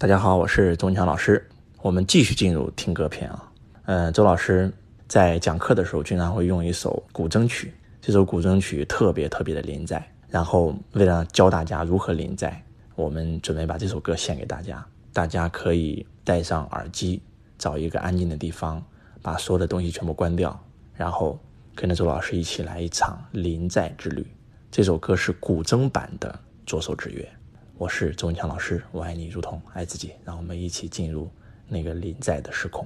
大家好，我是周文强老师。我们继续进入听歌篇啊。呃，周老师在讲课的时候经常会用一首古筝曲，这首古筝曲特别特别的临在。然后为了教大家如何临在，我们准备把这首歌献给大家。大家可以戴上耳机，找一个安静的地方，把所有的东西全部关掉，然后跟着周老师一起来一场临在之旅。这首歌是古筝版的《左手指月》。我是周文强老师，我爱你如同爱自己，让我们一起进入那个临在的时空。